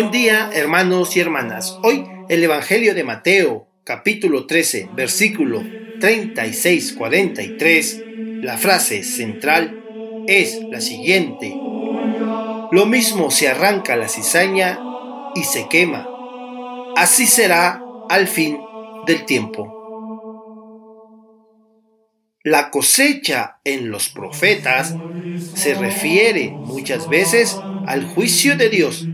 Buen día, hermanos y hermanas. Hoy el Evangelio de Mateo, capítulo 13, versículo 36-43, la frase central es la siguiente. Lo mismo se arranca la cizaña y se quema. Así será al fin del tiempo. La cosecha en los profetas se refiere muchas veces al juicio de Dios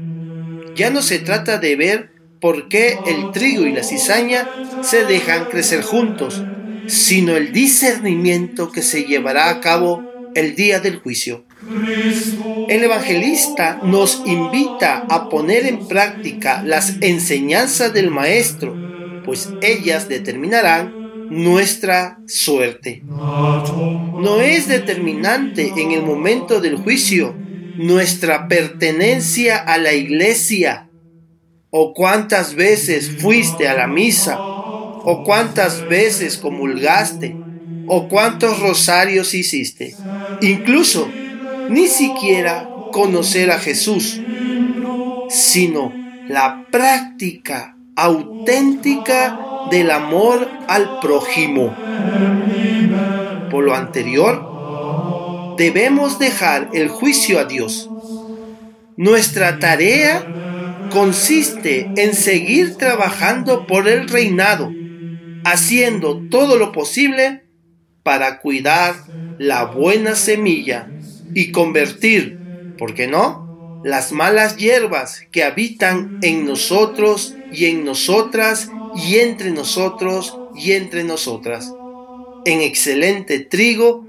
ya no se trata de ver por qué el trigo y la cizaña se dejan crecer juntos, sino el discernimiento que se llevará a cabo el día del juicio. El evangelista nos invita a poner en práctica las enseñanzas del Maestro, pues ellas determinarán nuestra suerte. No es determinante en el momento del juicio nuestra pertenencia a la iglesia, o cuántas veces fuiste a la misa, o cuántas veces comulgaste, o cuántos rosarios hiciste. Incluso ni siquiera conocer a Jesús, sino la práctica auténtica del amor al prójimo. Por lo anterior, debemos dejar el juicio a Dios. Nuestra tarea consiste en seguir trabajando por el reinado, haciendo todo lo posible para cuidar la buena semilla y convertir, ¿por qué no?, las malas hierbas que habitan en nosotros y en nosotras y entre nosotros y entre nosotras, en excelente trigo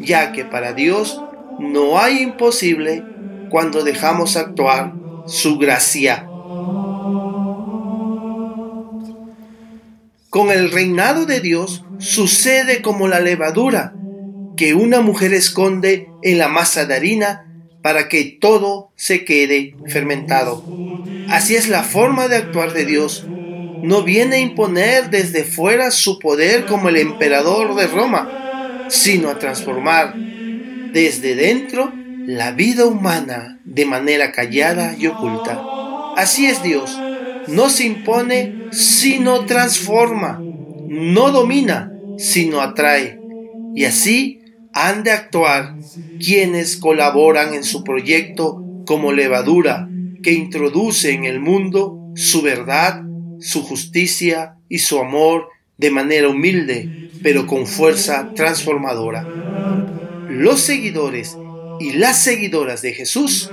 ya que para Dios no hay imposible cuando dejamos actuar su gracia. Con el reinado de Dios sucede como la levadura que una mujer esconde en la masa de harina para que todo se quede fermentado. Así es la forma de actuar de Dios. No viene a imponer desde fuera su poder como el emperador de Roma, sino a transformar desde dentro la vida humana de manera callada y oculta. Así es Dios, no se impone, sino transforma, no domina, sino atrae. Y así han de actuar quienes colaboran en su proyecto como levadura que introduce en el mundo su verdad, su justicia y su amor de manera humilde, pero con fuerza transformadora. Los seguidores y las seguidoras de Jesús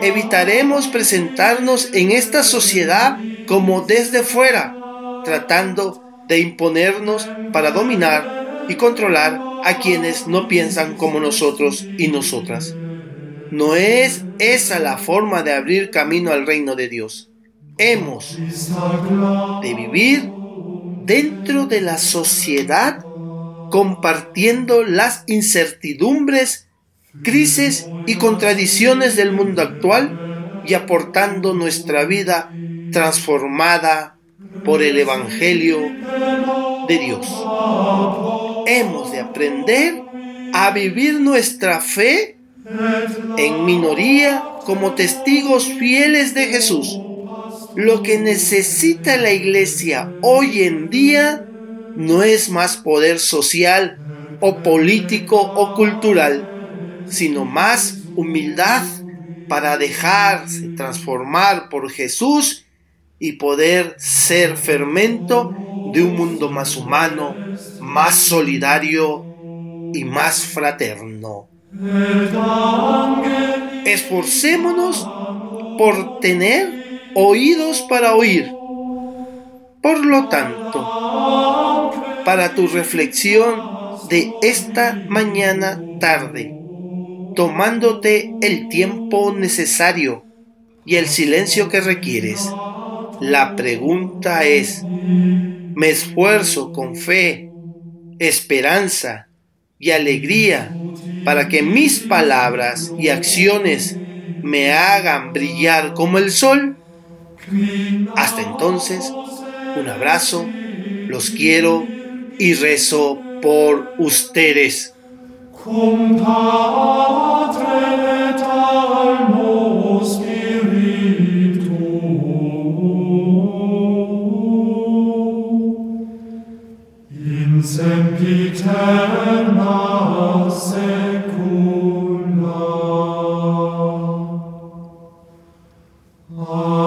evitaremos presentarnos en esta sociedad como desde fuera, tratando de imponernos para dominar y controlar a quienes no piensan como nosotros y nosotras. No es esa la forma de abrir camino al reino de Dios. Hemos de vivir dentro de la sociedad compartiendo las incertidumbres, crisis y contradicciones del mundo actual y aportando nuestra vida transformada por el Evangelio de Dios. Hemos de aprender a vivir nuestra fe en minoría como testigos fieles de Jesús lo que necesita la iglesia hoy en día no es más poder social o político o cultural, sino más humildad para dejarse transformar por Jesús y poder ser fermento de un mundo más humano, más solidario y más fraterno. Esforcémonos por tener oídos para oír. Por lo tanto, para tu reflexión de esta mañana tarde, tomándote el tiempo necesario y el silencio que requieres. La pregunta es, ¿me esfuerzo con fe, esperanza y alegría para que mis palabras y acciones me hagan brillar como el sol? Hasta entonces, un abrazo, los quiero y rezo por ustedes. Oh.